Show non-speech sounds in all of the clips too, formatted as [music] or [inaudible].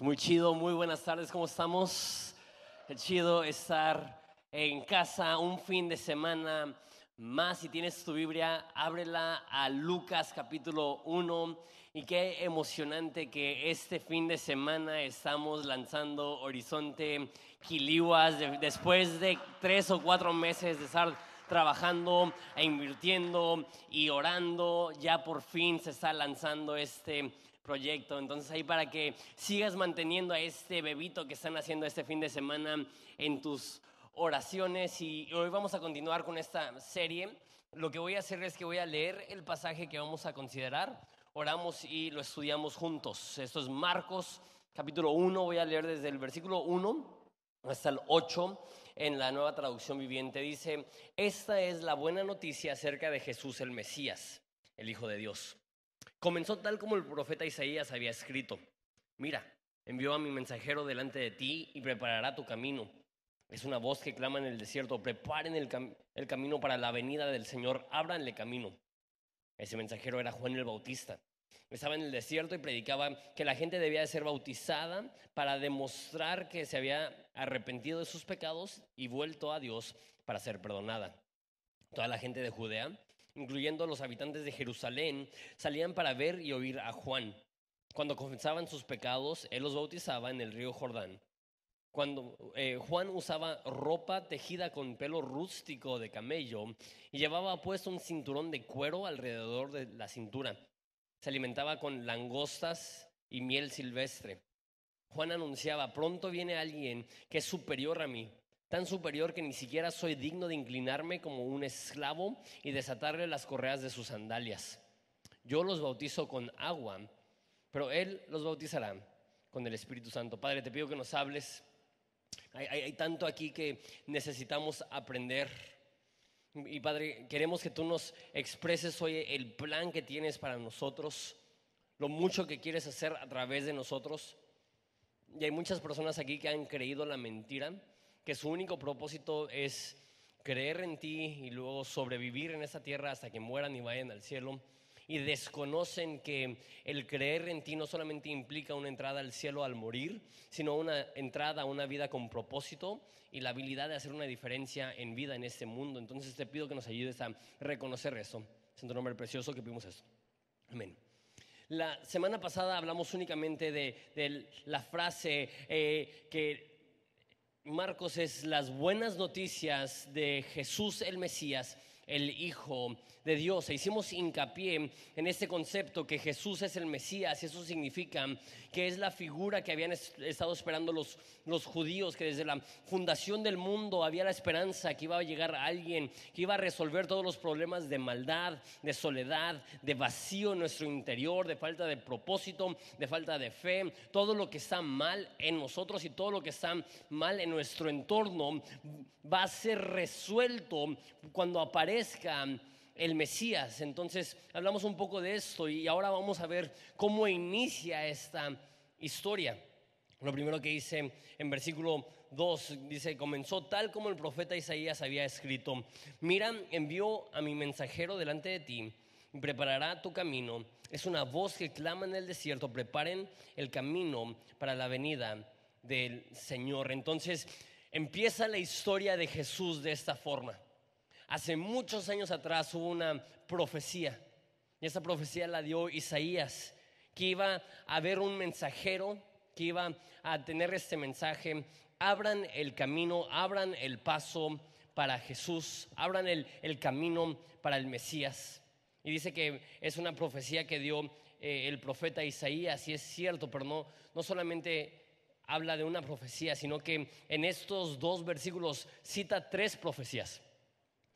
Muy chido, muy buenas tardes, ¿cómo estamos? Es chido estar en casa un fin de semana más. Si tienes tu Biblia, ábrela a Lucas capítulo 1. Y qué emocionante que este fin de semana estamos lanzando Horizonte Quilihuas después de tres o cuatro meses de estar trabajando e invirtiendo y orando. Ya por fin se está lanzando este proyecto. Entonces ahí para que sigas manteniendo a este bebito que están haciendo este fin de semana en tus oraciones. Y hoy vamos a continuar con esta serie. Lo que voy a hacer es que voy a leer el pasaje que vamos a considerar. Oramos y lo estudiamos juntos. Esto es Marcos capítulo 1. Voy a leer desde el versículo 1 hasta el 8 en la nueva traducción viviente. Dice, esta es la buena noticia acerca de Jesús el Mesías, el Hijo de Dios Comenzó tal como el profeta Isaías había escrito. Mira, envió a mi mensajero delante de ti y preparará tu camino. Es una voz que clama en el desierto, preparen el, camino para la venida del Señor, ábranle camino. Ese mensajero era Juan el Bautista. Estaba en el desierto y predicaba que la gente debía de ser bautizada para demostrar que se había arrepentido de sus pecados y vuelto a Dios para ser perdonada. Toda la gente de Judea incluyendo los habitantes de Jerusalén, salían para ver y oír a Juan. Cuando confesaban sus pecados, él los bautizaba en el río Jordán. Cuando eh, Juan usaba ropa tejida con pelo rústico de camello y llevaba puesto un cinturón de cuero alrededor de la cintura. Se alimentaba con langostas y miel silvestre. Juan anunciaba, pronto viene alguien que es superior a mí tan superior que ni siquiera soy digno de inclinarme como un esclavo y desatarle las correas de sus sandalias. Yo los bautizo con agua, pero Él los bautizará con el Espíritu Santo. Padre, te pido que nos hables. Hay, tanto aquí que necesitamos aprender. Y Padre, queremos que tú nos expreses hoy el plan que tienes para nosotros, lo mucho que quieres hacer a través de nosotros. Y hay muchas personas aquí que han creído la mentira que su único propósito es creer en ti y luego sobrevivir en esa tierra hasta que mueran y vayan al cielo. Y desconocen que el creer en ti no solamente implica una entrada al cielo al morir, sino una entrada a una vida con propósito y la habilidad de hacer una diferencia en vida en este mundo. Entonces te pido que nos ayudes a reconocer eso. Es en tu nombre precioso que pedimos eso. Amén. La semana pasada hablamos únicamente de, la frase eh, que Marcos es las buenas noticias de Jesús el Mesías, el Hijo de Dios. E hicimos hincapié en este concepto que Jesús es el Mesías eso significa que es la figura que habían estado esperando los, los judíos, que desde la fundación del mundo había la esperanza que iba a llegar alguien que iba a resolver todos los problemas de maldad, de soledad, de vacío en nuestro interior, de falta de propósito, de falta de fe, todo lo que está mal en nosotros y todo lo que está mal en nuestro entorno va a ser resuelto cuando aparezca el Mesías. Entonces hablamos un poco de esto y ahora vamos a ver cómo inicia esta historia. Lo primero que dice en versículo 2, dice, comenzó tal como el profeta Isaías había escrito, mira, envió a mi mensajero delante de ti preparará tu camino. Es una voz que clama en el desierto, preparen el camino para la venida del Señor. Entonces empieza la historia de Jesús de esta forma. Hace muchos años atrás hubo una profecía, y esa profecía la dio Isaías, que iba a haber un mensajero que iba a tener este mensaje, abran el camino, abran el paso para Jesús, abran el, camino para el Mesías. Y dice que es una profecía que dio eh, el profeta Isaías, y es cierto, pero no, no solamente habla de una profecía, sino que en estos dos versículos cita tres profecías.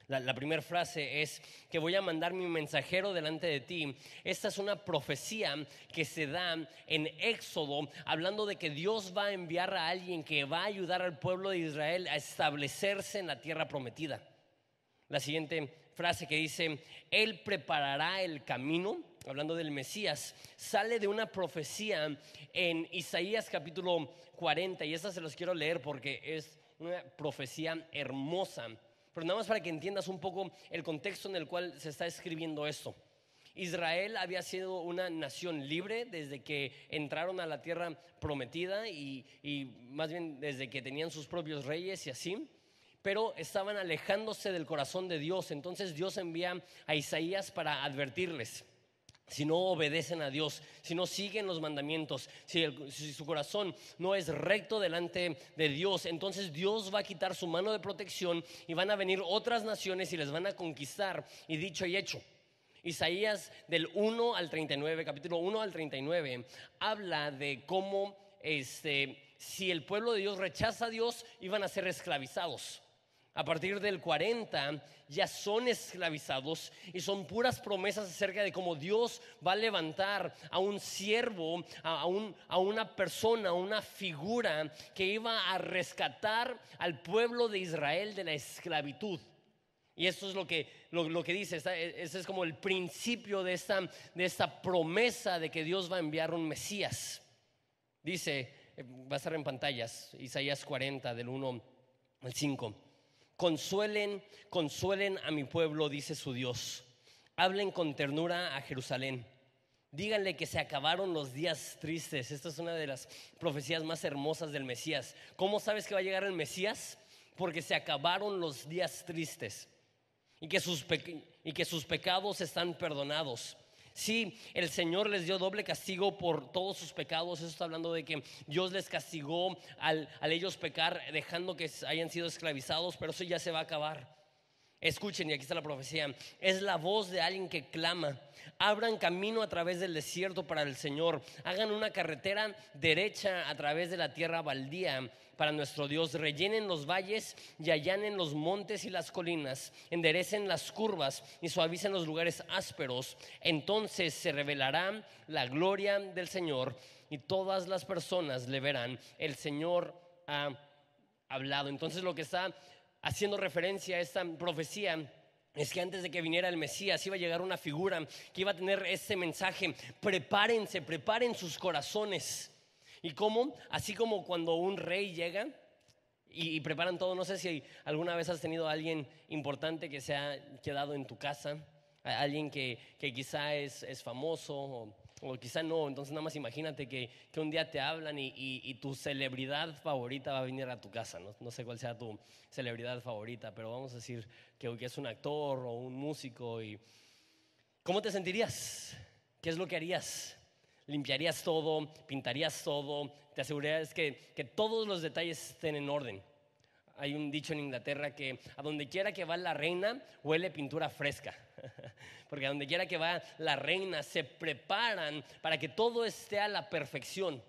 La, primera frase es que voy a mandar mi mensajero delante de ti. Esta es una profecía que se da en Éxodo, hablando de que Dios va a enviar a alguien que va a ayudar al pueblo de Israel a establecerse en la tierra prometida. La siguiente frase que dice, Él preparará el camino, hablando del Mesías, sale de una profecía en Isaías capítulo 40, y esta se los quiero leer porque es una profecía hermosa pero nada más para que entiendas un poco el contexto en el cual se está escribiendo esto. Israel había sido una nación libre desde que entraron a la tierra prometida y, más bien desde que tenían sus propios reyes y así, pero estaban alejándose del corazón de Dios. Entonces Dios envía a Isaías para advertirles. Si no obedecen a Dios, si no siguen los mandamientos, si, su corazón no es recto delante de Dios, entonces Dios va a quitar su mano de protección y van a venir otras naciones y les van a conquistar. Y dicho y hecho, Isaías del 1 al 39, capítulo 1 al 39, habla de cómo este, si el pueblo de Dios rechaza a Dios, iban a ser esclavizados. A partir del 40 ya son esclavizados y son puras promesas acerca de cómo Dios va a levantar a un siervo, a, a una persona, a una figura que iba a rescatar al pueblo de Israel de la esclavitud. Y eso es lo que, lo, que dice, ese es como el principio de esta, de esta promesa de que Dios va a enviar un Mesías. Dice, eh, va a estar en pantallas, Isaías 40, del 1 al 5. Consuelen, consuelen a mi pueblo, dice su Dios. Hablen con ternura a Jerusalén. Díganle que se acabaron los días tristes. Esta es una de las profecías más hermosas del Mesías. ¿Cómo sabes que va a llegar el Mesías? Porque se acabaron los días tristes y que sus, y que sus pecados están perdonados. Sí, el Señor les dio doble castigo por todos sus pecados. Eso está hablando de que Dios les castigó al, al ellos pecar, dejando que hayan sido esclavizados, pero eso ya se va a acabar. Escuchen, y aquí está la profecía. Es la voz de alguien que clama. Abran camino a través del desierto para el Señor. Hagan una carretera derecha a través de la tierra baldía para nuestro Dios. Rellenen los valles y allanen los montes y las colinas. Enderecen las curvas y suavicen los lugares ásperos. Entonces se revelará la gloria del Señor y todas las personas le verán. El Señor ha hablado. Entonces lo que está haciendo referencia a esta profecía es que antes de que viniera el Mesías iba a llegar una figura que iba a tener ese mensaje. Prepárense, preparen sus corazones. ¿Y cómo? Así como cuando un rey llega y, preparan todo. No sé si alguna vez has tenido a alguien importante que se ha quedado en tu casa, alguien que, quizá es, es famoso o o quizá no, entonces nada más imagínate que, un día te hablan y, tu celebridad favorita va a venir a tu casa, ¿no? sé cuál sea tu celebridad favorita, pero vamos a decir que, que es un actor o un músico y ¿cómo te sentirías? ¿Qué es lo que harías? ¿Limpiarías todo? ¿Pintarías todo? ¿Te asegurarías que, que todos los detalles estén en orden? Hay un dicho en Inglaterra que a donde quiera que va la reina huele pintura fresca. [laughs] Porque a donde quiera que va la reina se preparan para que todo esté a la perfección.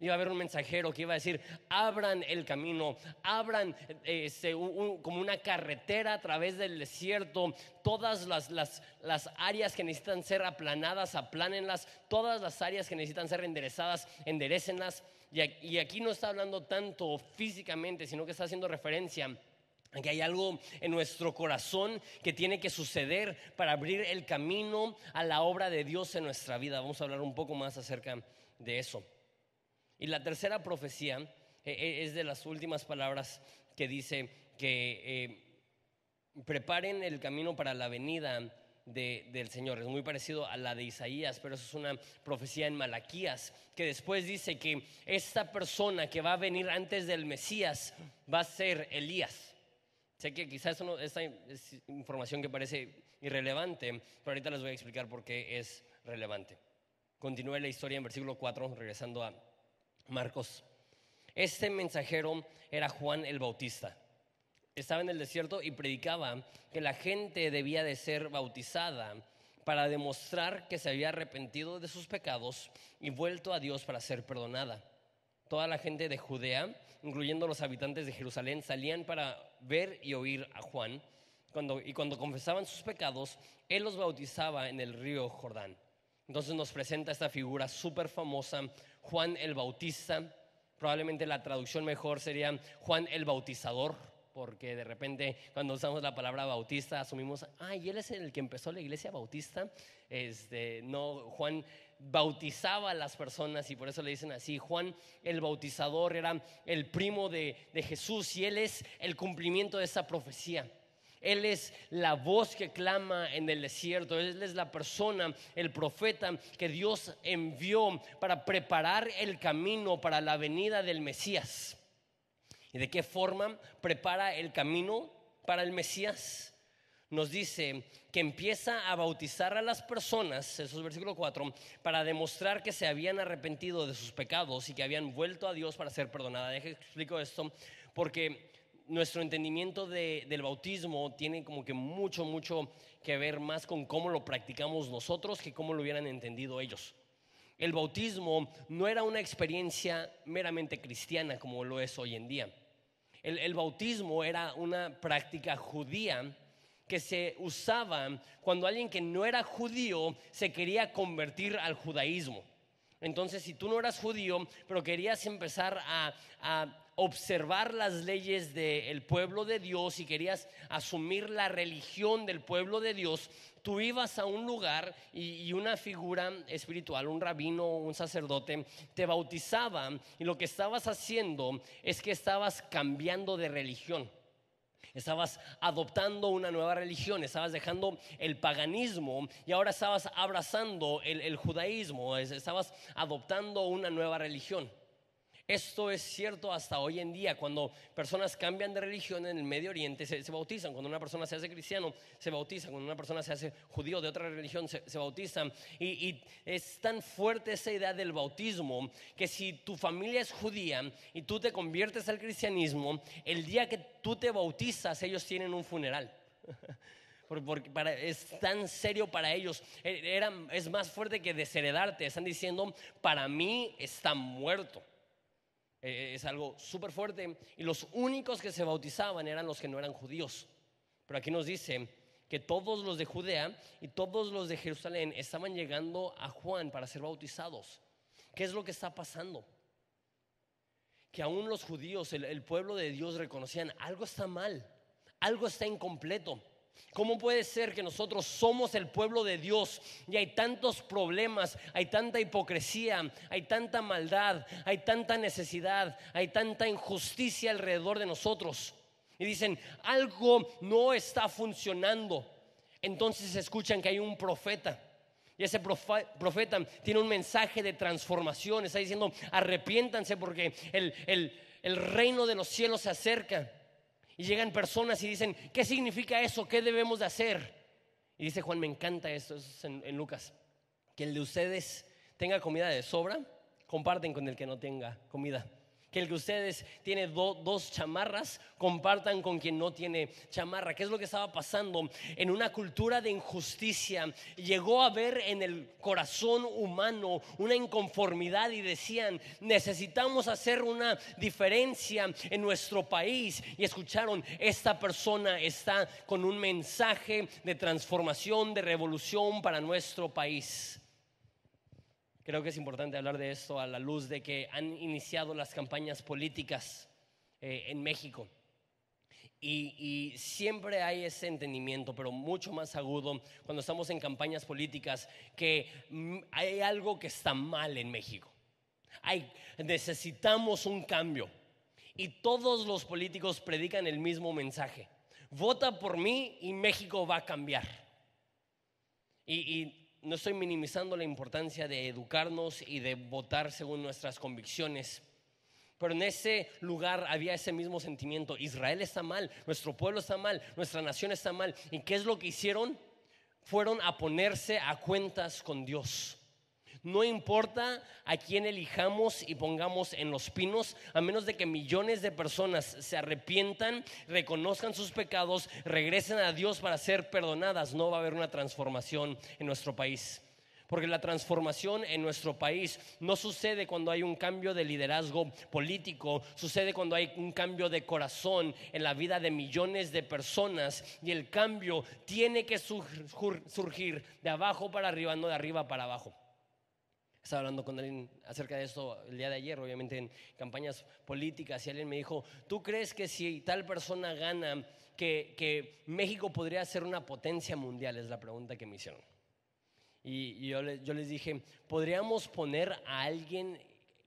Iba a haber un mensajero que iba a decir, abran el camino, abran este, como una carretera a través del desierto, todas las, las, las, áreas que necesitan ser aplanadas, aplánenlas, todas las áreas que necesitan ser enderezadas, enderecenlas. Y aquí no está hablando tanto físicamente, sino que está haciendo referencia que hay algo en nuestro corazón que tiene que suceder para abrir el camino a la obra de Dios en nuestra vida. Vamos a hablar un poco más acerca de eso. Y la tercera profecía eh, eh, es de las últimas palabras que dice que eh, preparen el camino para la venida del Señor. Es muy parecido a la de Isaías, pero eso es una profecía en Malaquías, que después dice que esta persona que va a venir antes del Mesías va a ser Elías. Sé que quizás esta es información que parece irrelevante, pero ahorita les voy a explicar por qué es relevante. Continúe la historia en versículo 4, regresando a Marcos. Este mensajero era Juan el Bautista estaba en el desierto y predicaba que la gente debía de ser bautizada para demostrar que se había arrepentido de sus pecados y vuelto a Dios para ser perdonada. Toda la gente de Judea, incluyendo los habitantes de Jerusalén, salían para ver y oír a Juan. Y cuando confesaban sus pecados, él los bautizaba en el río Jordán. Entonces nos presenta esta figura súper famosa, Juan el Bautista. Probablemente la traducción mejor sería Juan el Bautizador porque de repente cuando usamos la palabra bautista asumimos, ah, y él es el que empezó la iglesia bautista. Este, no, Juan bautizaba a las personas y por eso le dicen así. Juan el bautizador era el primo de, de Jesús y él es el cumplimiento de esa profecía. Él es la voz que clama en el desierto. Él es la persona, el profeta que Dios envió para preparar el camino para la venida del Mesías. ¿Y de qué forma prepara el camino para el Mesías? Nos dice que empieza a bautizar a las personas, eso es versículo 4, para demostrar que se habían arrepentido de sus pecados y que habían vuelto a Dios para ser perdonada. Deje que explico esto, porque nuestro entendimiento del bautismo tiene como que mucho, mucho que ver más con cómo lo practicamos nosotros que cómo lo hubieran entendido ellos. El bautismo no era una experiencia meramente cristiana como lo es hoy en día. El, el bautismo era una práctica judía que se usaba cuando alguien que no era judío se quería convertir al judaísmo. Entonces, si tú no eras judío, pero querías empezar a, observar las leyes del pueblo de Dios y querías asumir la religión del pueblo de Dios, tú ibas a un lugar y, una figura espiritual, un rabino, un sacerdote, te bautizaba y lo que estabas haciendo es que estabas cambiando de religión. Estabas adoptando una nueva religión, estabas dejando el paganismo y ahora estabas abrazando el, el judaísmo, estabas adoptando una nueva religión. Esto es cierto hasta hoy en día, cuando personas cambian de religión en el Medio Oriente, se, bautizan. Cuando una persona se hace cristiano, se bautiza. Cuando una persona se hace judío de otra religión, se, se bautizan. Y, y, es tan fuerte esa idea del bautismo que si tu familia es judía y tú te conviertes al cristianismo, el día que tú te bautizas, ellos tienen un funeral. [laughs] porque para, es tan serio para ellos. E, era, es más fuerte que desheredarte. Están diciendo, para mí está muerto. Eh, es algo súper fuerte. Y los únicos que se bautizaban eran los que no eran judíos. Pero aquí nos dice que todos los de Judea y todos los de Jerusalén estaban llegando a Juan para ser bautizados. ¿Qué es lo que está pasando? Que aún los judíos, el pueblo de Dios reconocían, algo está mal, algo está incompleto. ¿Cómo puede ser que nosotros somos el pueblo de Dios y hay tantos problemas, hay tanta hipocresía, hay tanta maldad, hay tanta necesidad, hay tanta injusticia alrededor de nosotros? Y dicen, algo no está funcionando. Entonces escuchan que hay un profeta. Y ese profeta tiene un mensaje de transformación. Está diciendo, arrepiéntanse porque el, el reino de los cielos se acerca. Y llegan personas y dicen, ¿qué significa eso? ¿Qué debemos de hacer? Y dice Juan, me encanta esto, es en, en Lucas, que el de ustedes tenga comida de sobra, comparten con el que no tenga comida que el que ustedes tienen dos chamarras compartan con quien no tiene chamarra. ¿Qué es lo que estaba pasando? En una cultura de injusticia llegó a ver en el corazón humano una inconformidad y decían, necesitamos hacer una diferencia en nuestro país. Y escucharon, esta persona está con un mensaje de transformación, de revolución para nuestro país. Creo que es importante hablar de esto a la luz de que han iniciado las campañas políticas eh, en México. Y, siempre hay ese entendimiento, pero mucho más agudo cuando estamos en campañas políticas, que mm, hay algo que está mal en México. Hay, necesitamos un cambio. Y todos los políticos predican el mismo mensaje. Vota por mí y México va a cambiar. y no estoy minimizando la importancia de educarnos y de votar según nuestras convicciones. Pero en ese lugar había ese mismo sentimiento. Israel está mal, nuestro pueblo está mal, nuestra nación está mal. ¿Y qué es lo que hicieron? Fueron a ponerse a cuentas con Dios. No importa a quién elijamos y pongamos en los pinos, a menos de que millones de personas se arrepientan, reconozcan sus pecados, regresen a Dios para ser perdonadas, no va a haber una transformación en nuestro país. Porque la transformación en nuestro país no sucede cuando hay un cambio de liderazgo político, sucede cuando hay un cambio de corazón en la vida de millones de personas y el cambio tiene que surgir de abajo para arriba, no de arriba para abajo. Estaba hablando con alguien acerca de esto el día de ayer, obviamente en campañas políticas, y alguien me dijo, ¿tú crees que si tal persona gana, que, México podría ser una potencia mundial? Es la pregunta que me hicieron. Y, yo, yo les dije, ¿podríamos poner a alguien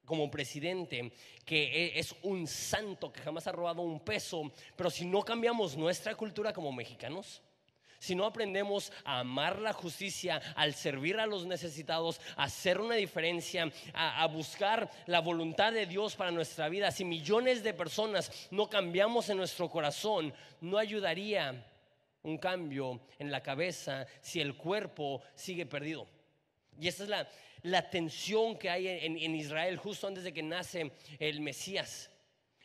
como presidente que e, es un santo que jamás ha robado un peso, pero si no cambiamos nuestra cultura como mexicanos, si no aprendemos a amar la justicia, al servir a los necesitados, a hacer una diferencia, a, buscar la voluntad de Dios para nuestra vida, si millones de personas no cambiamos en nuestro corazón, no ayudaría un cambio en la cabeza si el cuerpo sigue perdido. Y esa es la, la tensión que hay en, en Israel justo antes de que nace el Mesías.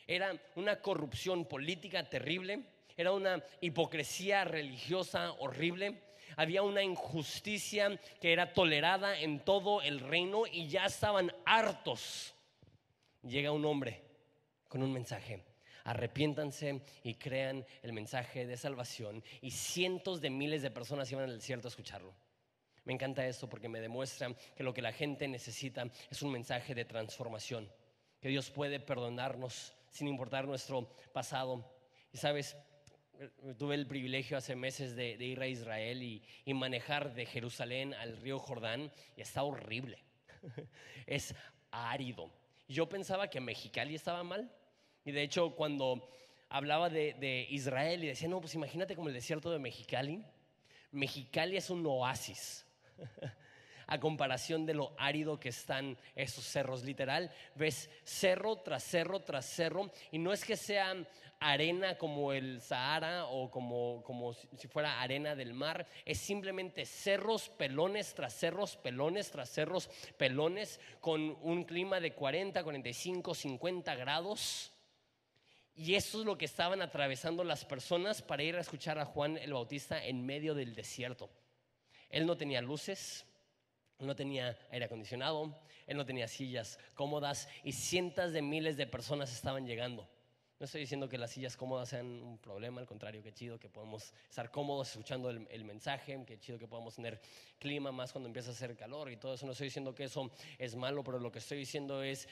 Era una corrupción política terrible era una hipocresía religiosa horrible. Había una injusticia que era tolerada en todo el reino y ya estaban hartos. Llega un hombre con un mensaje. Arrepiéntanse y crean el mensaje de salvación. Y cientos de miles de personas iban al desierto a escucharlo. Me encanta esto porque me demuestra que lo que la gente necesita es un mensaje de transformación. Que Dios puede perdonarnos sin importar nuestro pasado. Y sabes, tuve el privilegio hace meses de, ir a Israel y, manejar de Jerusalén al río Jordán y está horrible. [laughs] es árido. Yo pensaba que Mexicali estaba mal y de hecho cuando hablaba de, de Israel y decía, no, pues imagínate como el desierto de Mexicali. Mexicali es un oasis. [laughs] a comparación de lo árido que están esos cerros. Literal, ves cerro tras cerro tras cerro y no es que sean arena como el Sahara o como, como si fuera arena del mar, es simplemente cerros, pelones tras cerros, pelones tras cerros, pelones con un clima de 40, 45, 50 grados. Y eso es lo que estaban atravesando las personas para ir a escuchar a Juan el Bautista en medio del desierto. Él no tenía luces, no tenía aire acondicionado, él no tenía sillas cómodas y cientos de miles de personas estaban llegando. No estoy diciendo que las sillas cómodas sean un problema, al contrario, que chido que podemos estar cómodos escuchando el, mensaje, que chido que podamos tener clima más cuando empieza a hacer calor y todo eso. No estoy diciendo que eso es malo, pero lo que estoy diciendo es,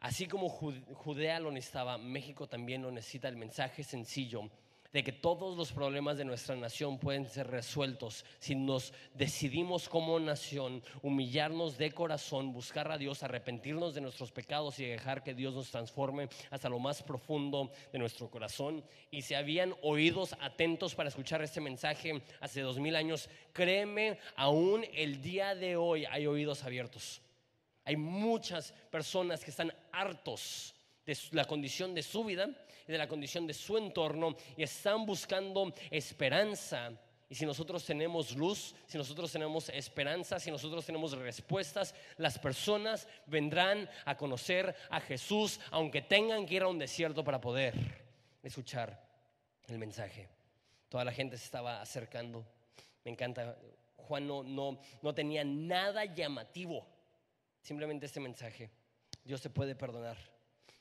así como Judea lo necesitaba, México también lo necesita el mensaje sencillo de que todos los problemas de nuestra nación pueden ser resueltos si nos decidimos como nación humillarnos de corazón, buscar a Dios, arrepentirnos de nuestros pecados y dejar que Dios nos transforme hasta lo más profundo de nuestro corazón. Y si habían oídos atentos para escuchar este mensaje hace dos mil años, créeme, aún el día de hoy hay oídos abiertos. Hay muchas personas que están hartos de la condición de su vida y de la condición de su entorno y están buscando esperanza. Y si nosotros tenemos luz, si nosotros tenemos esperanza, si nosotros tenemos respuestas, las personas vendrán a conocer a Jesús, aunque tengan que ir a un desierto para poder escuchar el mensaje. Toda la gente se estaba acercando. Me encanta. Juan no, no, no tenía nada llamativo, simplemente este mensaje. Dios te puede perdonar.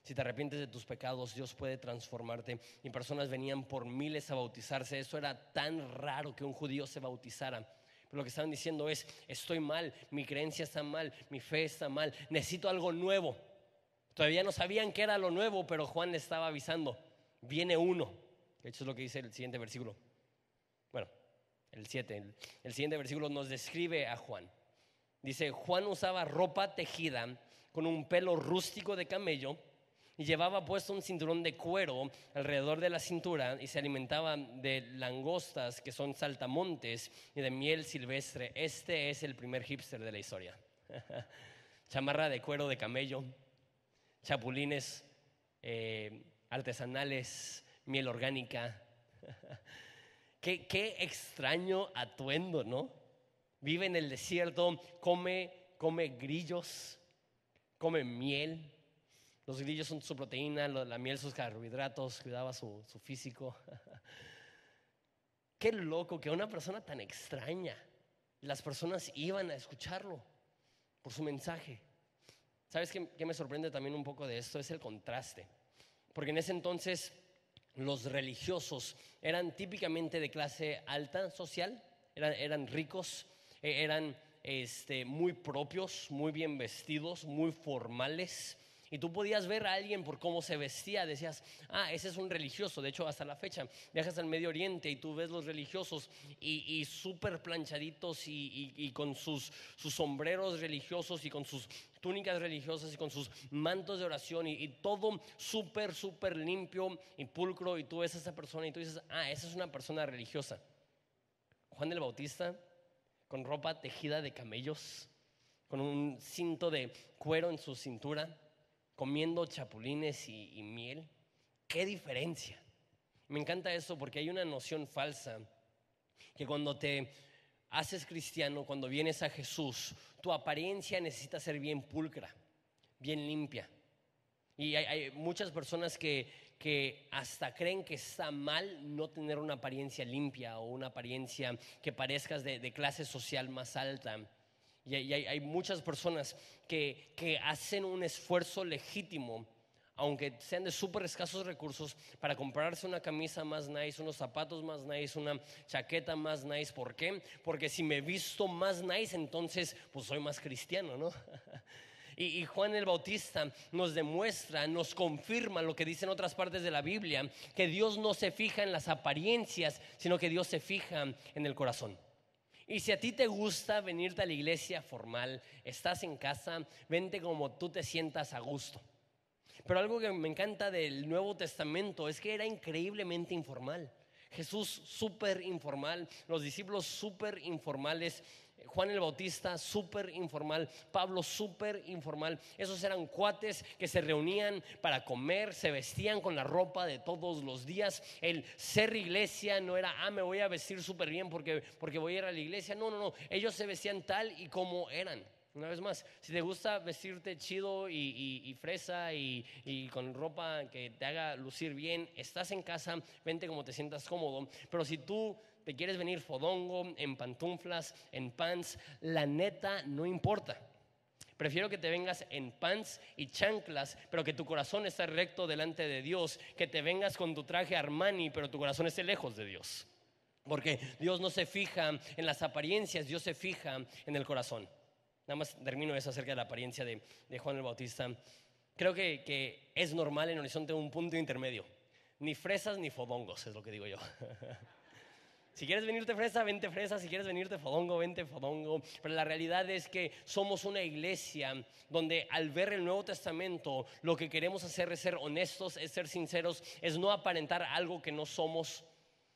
Si te arrepientes de tus pecados, Dios puede transformarte. Y personas venían por miles a bautizarse. Eso era tan raro que un judío se bautizara. Pero lo que estaban diciendo es, estoy mal, mi creencia está mal, mi fe está mal, necesito algo nuevo. Todavía no sabían qué era lo nuevo, pero Juan le estaba avisando, viene uno. Hecho es lo que dice el siguiente versículo. Bueno, el 7. el siguiente versículo nos describe a Juan. Dice, Juan usaba ropa tejida con un pelo rústico de camello y llevaba puesto un cinturón de cuero alrededor de la cintura y se alimentaba de langostas que son saltamontes y de miel silvestre. Este es el primer hipster de la historia. [laughs] Chamarra de cuero de camello, chapulines eh, artesanales, miel orgánica. [laughs] qué, qué extraño atuendo, ¿no? Vive en el desierto, come, come grillos, come miel los grillos son su proteína, la miel sus carbohidratos, cuidaba su, su físico. [laughs] Qué loco que una persona tan extraña, las personas iban a escucharlo por su mensaje. ¿Sabes qué, me sorprende también un poco de esto? Es el contraste. Porque en ese entonces los religiosos eran típicamente de clase alta social, eran, eran ricos, e, eran este, muy propios, muy bien vestidos, muy formales. Y tú podías ver a alguien por cómo se vestía, decías, ah, ese es un religioso. De hecho, hasta la fecha, viajas al Medio Oriente y tú ves los religiosos y, y súper planchaditos y, con sus, sombreros religiosos y con sus túnicas religiosas y con sus mantos de oración y, y todo súper, súper limpio y pulcro y tú ves a esa persona y tú dices, ah, esa es una persona religiosa. Juan el Bautista con ropa tejida de camellos, con un cinto de cuero en su cintura, comiendo chapulines y, miel. ¿Qué diferencia? Me encanta eso porque hay una noción falsa que cuando te haces cristiano, cuando vienes a Jesús, tu apariencia necesita ser bien pulcra, bien limpia. Y hay, muchas personas que, que, hasta creen que está mal no tener una apariencia limpia o una apariencia que parezcas de, clase social más alta. Y hay, muchas personas que, que hacen un esfuerzo legítimo aunque sean de súper escasos recursos, para comprarse una camisa más nice, unos zapatos más nice, una chaqueta más nice. ¿Por qué? Porque si me visto más nice, entonces pues soy más cristiano, ¿no? [laughs] Y, Juan el Bautista nos demuestra, nos confirma lo que dicen otras partes de la Biblia, que Dios no se fija en las apariencias, sino que Dios se fija en el corazón. Y si a ti te gusta venirte a la iglesia formal, estás en casa, vente como tú te sientas a gusto. Pero algo que me encanta del Nuevo Testamento es que era increíblemente informal. Jesús súper informal, los discípulos súper informales, Juan el Bautista súper informal, Pablo súper informal. Esos eran cuates que se reunían para comer, se vestían con la ropa de todos los días. El ser iglesia no era, ah, me voy a vestir súper bien porque, porque voy a ir a la iglesia. No, no, no. Ellos se vestían tal y como eran. Una vez más, si te gusta vestirte chido y, fresa y, con ropa que te haga lucir bien, estás en casa, vente como te sientas cómodo. Pero si tú te quieres venir fodongo, en pantuflas, en pants, la neta no importa. Prefiero que te vengas en pants y chanclas, pero que tu corazón esté recto delante de Dios, que te vengas con tu traje Armani, pero tu corazón esté lejos de Dios. Porque Dios no se fija en las apariencias, Dios se fija en el corazón. Nada más termino eso acerca de la apariencia de, Juan el Bautista. Creo que, que, es normal en Horizonte un punto intermedio. Ni fresas ni fodongos, es lo que digo yo. [laughs] si quieres venirte fresa, vente fresa. Si quieres venirte fodongo, vente fodongo. Pero la realidad es que somos una iglesia donde al ver el Nuevo Testamento, lo que queremos hacer es ser honestos, es ser sinceros, es no aparentar algo que no somos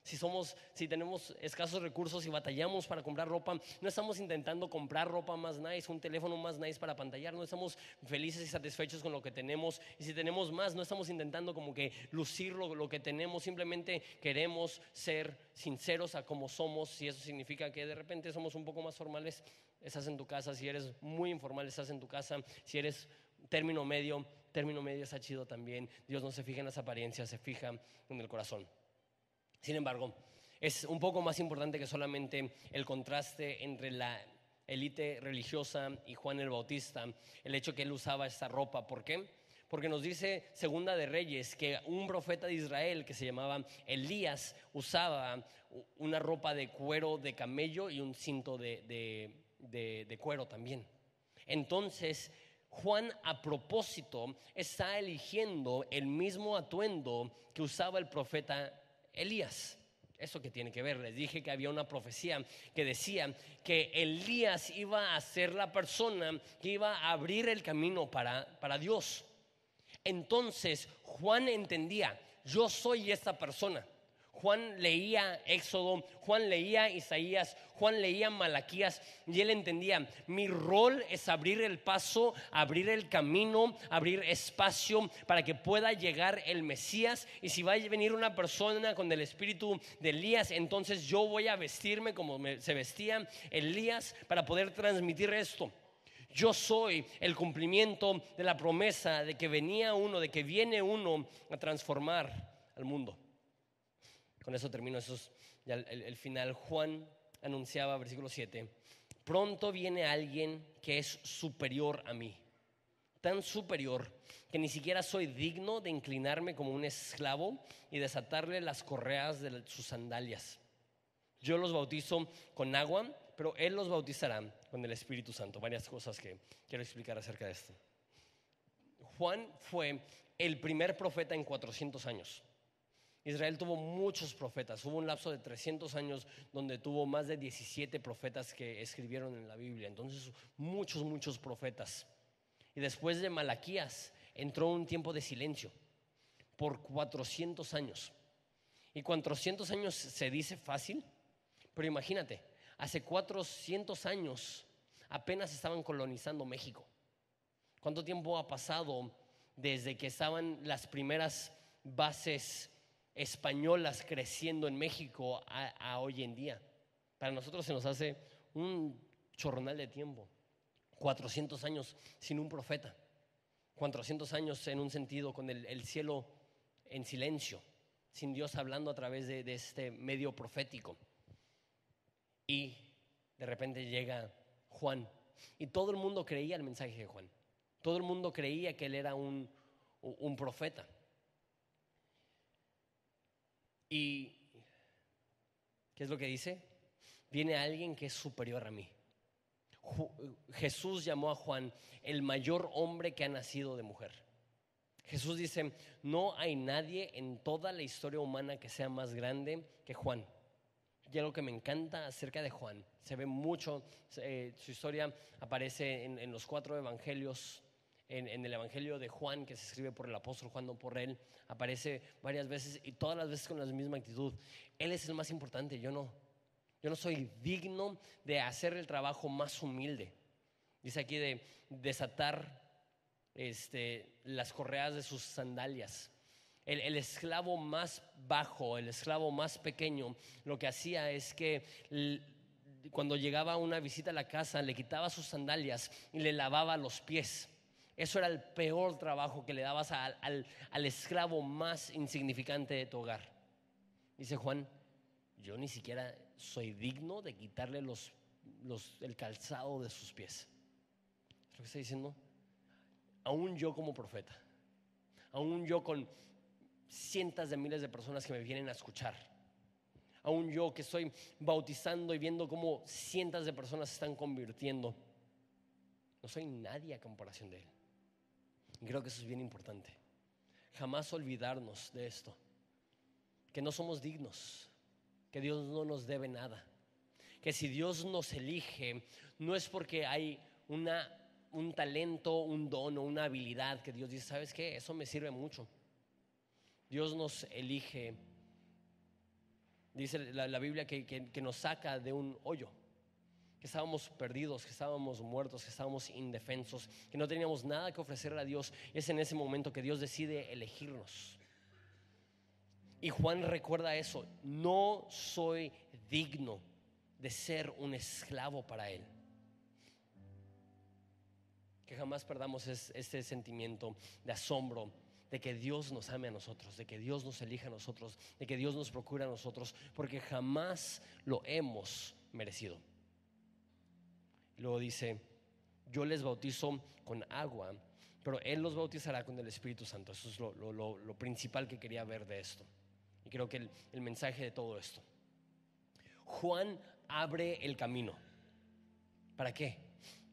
si somos, si tenemos escasos recursos y batallamos para comprar ropa, no estamos intentando comprar ropa más nice, un teléfono más nice para pantallar, no estamos felices y satisfechos con lo que tenemos. Y si tenemos más, no estamos intentando como que lucir lo, que tenemos, simplemente queremos ser sinceros a cómo somos. Si eso significa que de repente somos un poco más formales, estás en tu casa. Si eres muy informal, estás en tu casa. Si eres término medio, término medio está chido también. Dios no se fija en las apariencias, se fija en el corazón. Sin embargo, es un poco más importante que solamente el contraste entre la élite religiosa y Juan el Bautista, el hecho que él usaba esta ropa. ¿Por qué? Porque nos dice Segunda de Reyes que un profeta de Israel que se llamaba Elías usaba una ropa de cuero de camello y un cinto de, de cuero también. Entonces, Juan a propósito está eligiendo el mismo atuendo que usaba el profeta Elías. ¿Eso que tiene que ver? Les dije que había una profecía que decía que Elías iba a ser la persona que iba a abrir el camino para, para Dios. Entonces Juan entendía, yo soy esta persona. Juan leía Éxodo, Juan leía Isaías, Juan leía Malaquías y él entendía, mi rol es abrir el paso, abrir el camino, abrir espacio para que pueda llegar el Mesías y si va a venir una persona con el espíritu de Elías, entonces yo voy a vestirme como se vestía Elías para poder transmitir esto. Yo soy el cumplimiento de la promesa de que venía uno, de que viene uno a transformar al mundo. Con eso termino, es el, final. Juan anunciaba, versículo 7, pronto viene alguien que es superior a mí, tan superior que ni siquiera soy digno de inclinarme como un esclavo y desatarle las correas de sus sandalias. Yo los bautizo con agua, pero Él los bautizará con el Espíritu Santo. Varias cosas que quiero explicar acerca de esto. Juan fue el primer profeta en 400 años. Israel tuvo muchos profetas. Hubo un lapso de 300 años donde tuvo más de 17 profetas que escribieron en la Biblia. Entonces, muchos, muchos profetas. Y después de Malaquías entró un tiempo de silencio por 400 años. Y 400 años se dice fácil, pero imagínate, hace 400 años apenas estaban colonizando México. ¿Cuánto tiempo ha pasado desde que estaban las primeras bases españolas creciendo en México a, hoy en día? Para nosotros se nos hace un chorronal de tiempo. 400 años sin un profeta. 400 años en un sentido con el, cielo en silencio, sin Dios hablando a través de este medio profético. Y de repente llega Juan. Y todo el mundo creía el mensaje de Juan. Todo el mundo creía que él era un, un profeta. ¿Y qué es lo que dice? Viene alguien que es superior a mí. Jesús llamó a Juan el mayor hombre que ha nacido de mujer. Jesús dice, no hay nadie en toda la historia humana que sea más grande que Juan. Y algo que me encanta acerca de Juan, se ve mucho, eh, su historia aparece en, los cuatro evangelios, en, en, el evangelio de Juan, que se escribe por el apóstol Juan, no por él, aparece varias veces y todas las veces con la misma actitud. Él es el más importante, yo no. Yo no soy digno de hacer el trabajo más humilde. Dice aquí de desatar este, las correas de sus sandalias. El, esclavo más bajo, el esclavo más pequeño, lo que hacía es que cuando llegaba una visita a la casa le quitaba sus sandalias y le lavaba los pies. Eso era el peor trabajo que le dabas al, al esclavo más insignificante de tu hogar. Dice Juan, yo ni siquiera soy digno de quitarle los, los, el calzado de sus pies. Es lo que está diciendo. Aún yo como profeta, aún yo con cientos de miles de personas que me vienen a escuchar, aún yo que estoy bautizando y viendo cómo cientos de personas se están convirtiendo, no soy nadie a comparación de Él. Y creo que eso es bien importante. Jamás olvidarnos de esto, que no somos dignos que Dios no nos debe nada. Que si Dios nos elige, no es porque hay una, un talento, un don o una habilidad que Dios dice, ¿sabes qué? Eso me sirve mucho. Dios nos elige, dice la, Biblia, que, que nos saca de un hoyo estábamos perdidos, que estábamos muertos, que estábamos indefensos, que no teníamos nada que ofrecerle a Dios. Es en ese momento que Dios decide elegirnos. Y Juan recuerda eso, no soy digno de ser un esclavo para Él. Que jamás perdamos este sentimiento de asombro de que Dios nos ame a nosotros, de que Dios nos elija a nosotros, de que Dios nos procura a nosotros, porque jamás lo hemos merecido. Luego dice, yo les bautizo con agua, pero Él los bautizará con el Espíritu Santo. Eso es lo principal que quería ver de esto. Y creo que el, mensaje de todo esto. Juan abre el camino. ¿Para qué?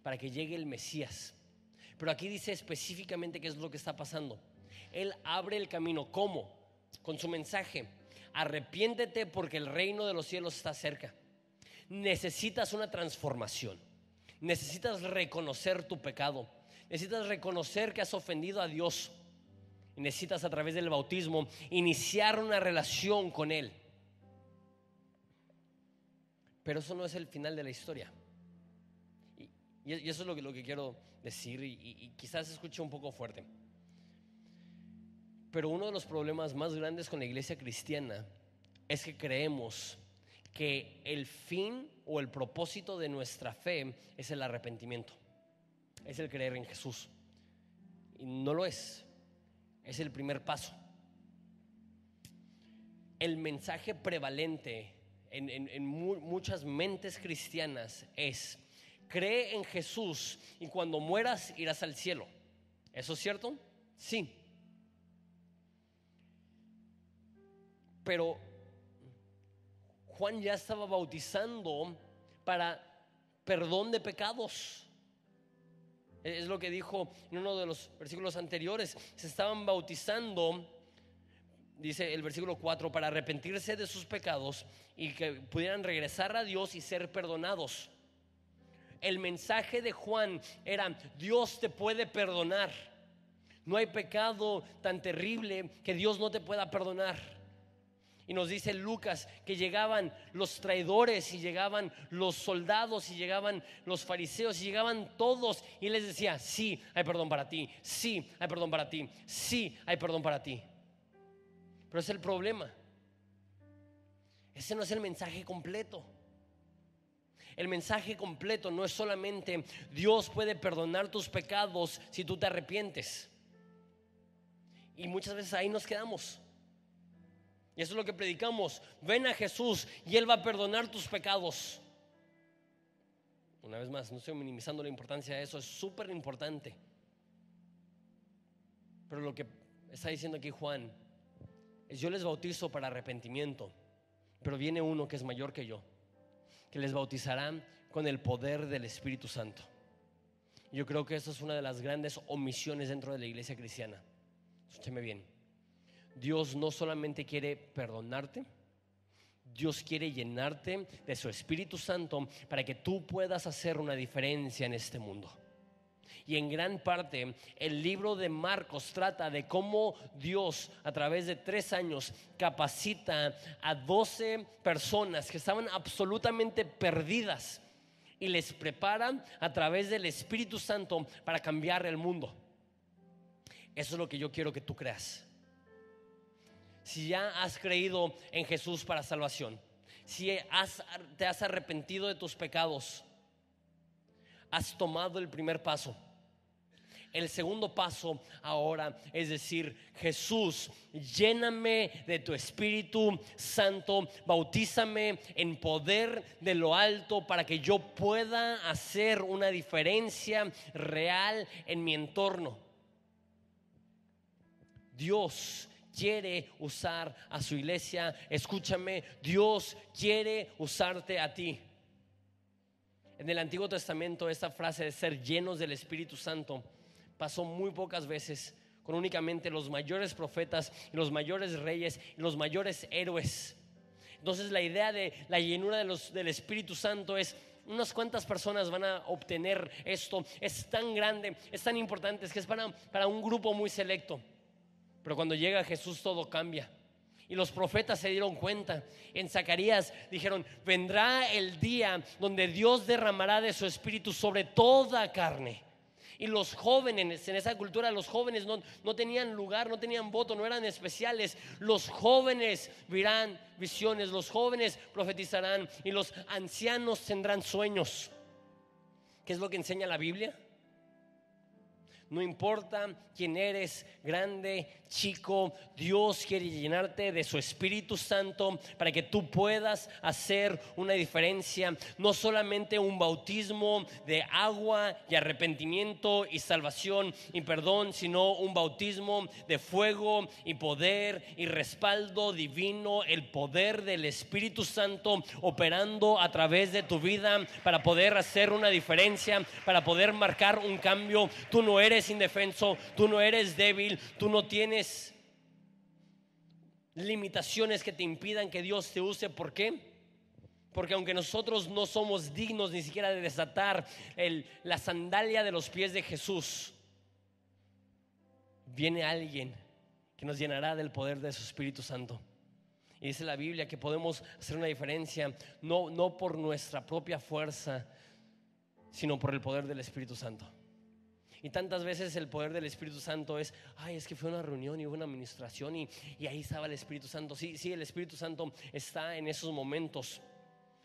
Para que llegue el Mesías. Pero aquí dice específicamente qué es lo que está pasando. Él abre el camino. ¿Cómo? Con su mensaje. Arrepiéntete porque el reino de los cielos está cerca. Necesitas una transformación. Necesitas reconocer tu pecado. Necesitas reconocer que has ofendido a Dios necesitas a través del bautismo iniciar una relación con Él. Pero eso no es el final de la historia. Y, eso es lo que, lo que quiero decir y, y quizás escuche un poco fuerte. Pero uno de los problemas más grandes con la iglesia cristiana es que creemos que el fin o el propósito de nuestra fe es el arrepentimiento, es el creer en Jesús. Y no lo es. Es el primer paso. El mensaje prevalente en, muchas mentes cristianas es, cree en Jesús y cuando mueras irás al cielo. ¿Eso es cierto? Sí. Pero Juan ya estaba bautizando para perdón de pecados. Es lo que dijo en uno de los versículos anteriores. Se estaban bautizando, dice el versículo 4, para arrepentirse de sus pecados y que pudieran regresar a Dios y ser perdonados. el mensaje de Juan era, Dios te puede perdonar. No hay pecado tan terrible que Dios no te pueda perdonar. Y nos dice Lucas que llegaban los traidores y llegaban los soldados y llegaban los fariseos y llegaban todos y les decía, sí, hay perdón para ti, sí, hay perdón para ti, sí, hay perdón para ti. Pero es el problema. Ese no es el mensaje completo. El mensaje completo no es solamente Dios puede perdonar tus pecados si tú te arrepientes. Y muchas veces ahí nos quedamos. Y eso es lo que predicamos. Ven a Jesús y Él va a perdonar tus pecados. Una vez más, no estoy minimizando la importancia de eso, es súper importante. Pero lo que está diciendo aquí Juan es yo les bautizo para arrepentimiento, pero viene uno que es mayor que yo, que les bautizará con el poder del Espíritu Santo. Yo creo que eso es una de las grandes omisiones dentro de la iglesia cristiana. Escúcheme bien. Dios no solamente quiere perdonarte, Dios quiere llenarte de su Espíritu Santo para que tú puedas hacer una diferencia en este mundo. Y en gran parte el libro de Marcos trata de cómo Dios a través de tres años capacita a doce personas que estaban absolutamente perdidas y les preparan a través del Espíritu Santo para cambiar el mundo. Eso es lo que yo quiero que tú creas si ya has creído en Jesús para salvación, si te has arrepentido de tus pecados, has tomado el primer paso. El segundo paso ahora es decir, Jesús, lléname de tu Espíritu Santo, bautízame en poder de lo alto para que yo pueda hacer una diferencia real en mi entorno. Dios quiere usar a su iglesia. Escúchame, Dios quiere usarte a ti. En el Antiguo Testamento esta frase de ser llenos del Espíritu Santo pasó muy pocas veces con únicamente los mayores profetas, los mayores reyes y los mayores héroes. Entonces la idea de la llenura de los, del Espíritu Santo es unas cuantas personas van a obtener esto. Es tan grande, es tan importante, es que es para, para un grupo muy selecto. Pero cuando llega Jesús todo cambia. Y los profetas se dieron cuenta. En Zacarías dijeron, vendrá el día donde Dios derramará de su espíritu sobre toda carne. Y los jóvenes, en esa cultura los jóvenes no, no, tenían lugar, no tenían voto, no eran especiales. Los jóvenes verán visiones, los jóvenes profetizarán y los ancianos tendrán sueños. ¿Qué es lo que enseña la Biblia? No importa quién eres, grande, chico, Dios quiere llenarte de su Espíritu Santo para que tú puedas hacer una diferencia. No solamente un bautismo de agua y arrepentimiento y salvación y perdón, sino un bautismo de fuego y poder y respaldo divino, el poder del Espíritu Santo operando a través de tu vida para poder hacer una diferencia, para poder marcar un cambio. Tú no eres indefenso, tú no eres débil, tú no tienes limitaciones que te impidan que Dios te use. ¿Por qué? Porque aunque nosotros no somos dignos ni siquiera de desatar la sandalia de los pies de Jesús, viene alguien que nos llenará del poder de su Espíritu Santo. Y dice la Biblia que podemos hacer una diferencia no, no por nuestra propia fuerza, sino por el poder del Espíritu Santo. Y tantas veces el poder del Espíritu Santo es, ay, es que fue una reunión y hubo una administración y, y ahí estaba el Espíritu Santo. Sí, sí, el Espíritu Santo está en esos momentos.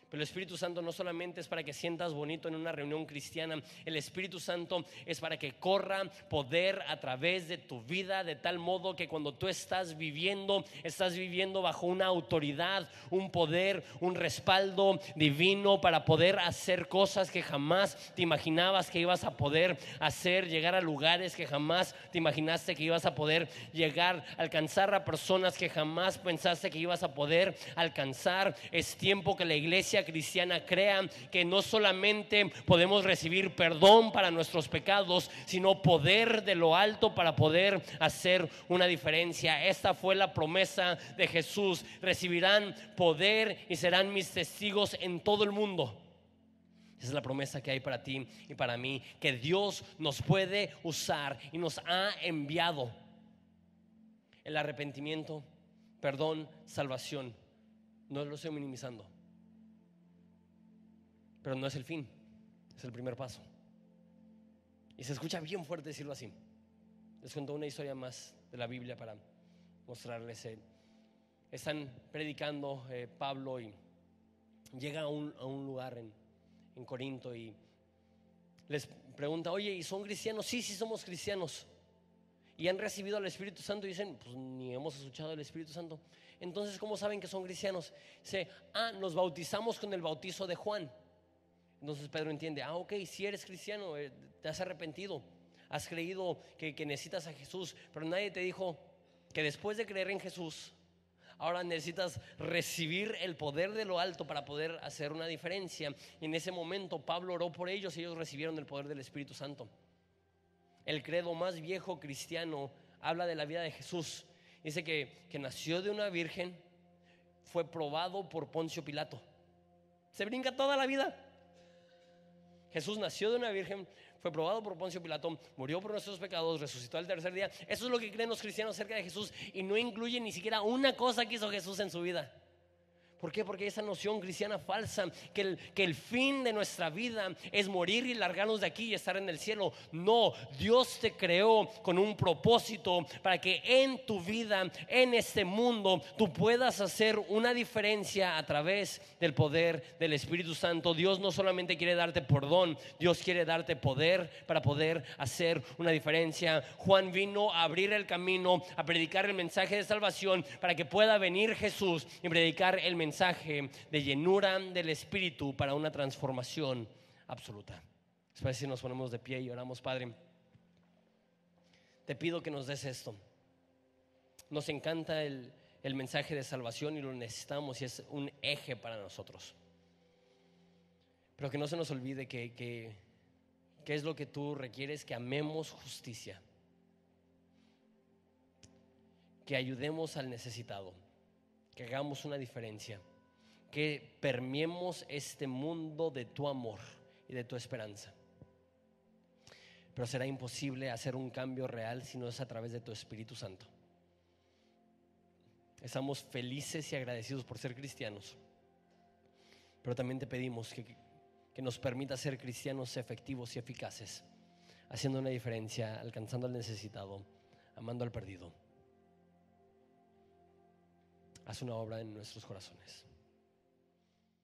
Pero el Espíritu Santo no solamente es para que sientas bonito en una reunión cristiana, el Espíritu Santo es para que corra poder a través de tu vida de tal modo que cuando tú estás viviendo, estás viviendo bajo una autoridad, un poder, un respaldo divino para poder hacer cosas que jamás te imaginabas que ibas a poder hacer, llegar a lugares que jamás te imaginaste que ibas a poder llegar, alcanzar a personas que jamás pensaste que ibas a poder alcanzar. Es tiempo que la iglesia cristiana crea que no solamente podemos recibir perdón para nuestros pecados, sino poder de lo alto para poder hacer una diferencia. Esta fue la promesa de Jesús. Recibirán poder y serán mis testigos en todo el mundo. Esa es la promesa que hay para ti y para mí, que Dios nos puede usar y nos ha enviado el arrepentimiento, perdón, salvación. No lo estoy minimizando, pero no es el fin, es el primer paso. Y se escucha bien fuerte decirlo así. Les cuento una historia más de la Biblia para mostrarles. Eh, están predicando eh, Pablo y llega a un, lugar en, en, Corinto y les pregunta, oye, ¿y son cristianos? Sí, sí somos cristianos. Y han recibido al Espíritu Santo y dicen, pues ni hemos escuchado al Espíritu Santo. Entonces, ¿cómo saben que son cristianos? Dice, ah, nos bautizamos con el bautizo de Juan. Entonces Pedro entiende, ah, ok, si eres cristiano, eh, te has arrepentido, has creído que, que necesitas a Jesús, pero nadie te dijo que después de creer en Jesús, ahora necesitas recibir el poder de lo alto para poder hacer una diferencia. Y en ese momento Pablo oró por ellos y ellos recibieron el poder del Espíritu Santo. El credo más viejo cristiano habla de la vida de Jesús. Dice que, que nació de una virgen, fue probado por Poncio Pilato. Se brinca toda la vida. Jesús nació de una virgen, fue probado por Poncio Pilato, murió por nuestros pecados, resucitó al tercer día. Eso es lo que creen los cristianos acerca de Jesús y no incluye ni siquiera una cosa que hizo Jesús en su vida. ¿Por qué? Porque esa noción cristiana falsa, que el, que el fin de nuestra vida es morir y largarnos de aquí y estar en el cielo. No, Dios te creó con un propósito para que en tu vida, en este mundo, tú puedas hacer una diferencia a través del poder del Espíritu Santo. Dios no solamente quiere darte perdón, Dios quiere darte poder para poder hacer una diferencia. Juan vino a abrir el camino, a predicar el mensaje de salvación para que pueda venir Jesús y predicar el mensaje mensaje de llenura del Espíritu para una transformación absoluta. Después si nos ponemos de pie y oramos, Padre, te pido que nos des esto. Nos encanta el, el mensaje de salvación y lo necesitamos y es un eje para nosotros. Pero que no se nos olvide que, que, que es lo que tú requieres, que amemos justicia, que ayudemos al necesitado que hagamos una diferencia, que permiemos este mundo de tu amor y de tu esperanza. Pero será imposible hacer un cambio real si no es a través de tu Espíritu Santo. Estamos felices y agradecidos por ser cristianos, pero también te pedimos que, que nos permita ser cristianos efectivos y eficaces, haciendo una diferencia, alcanzando al necesitado, amando al perdido haz una obra en nuestros corazones.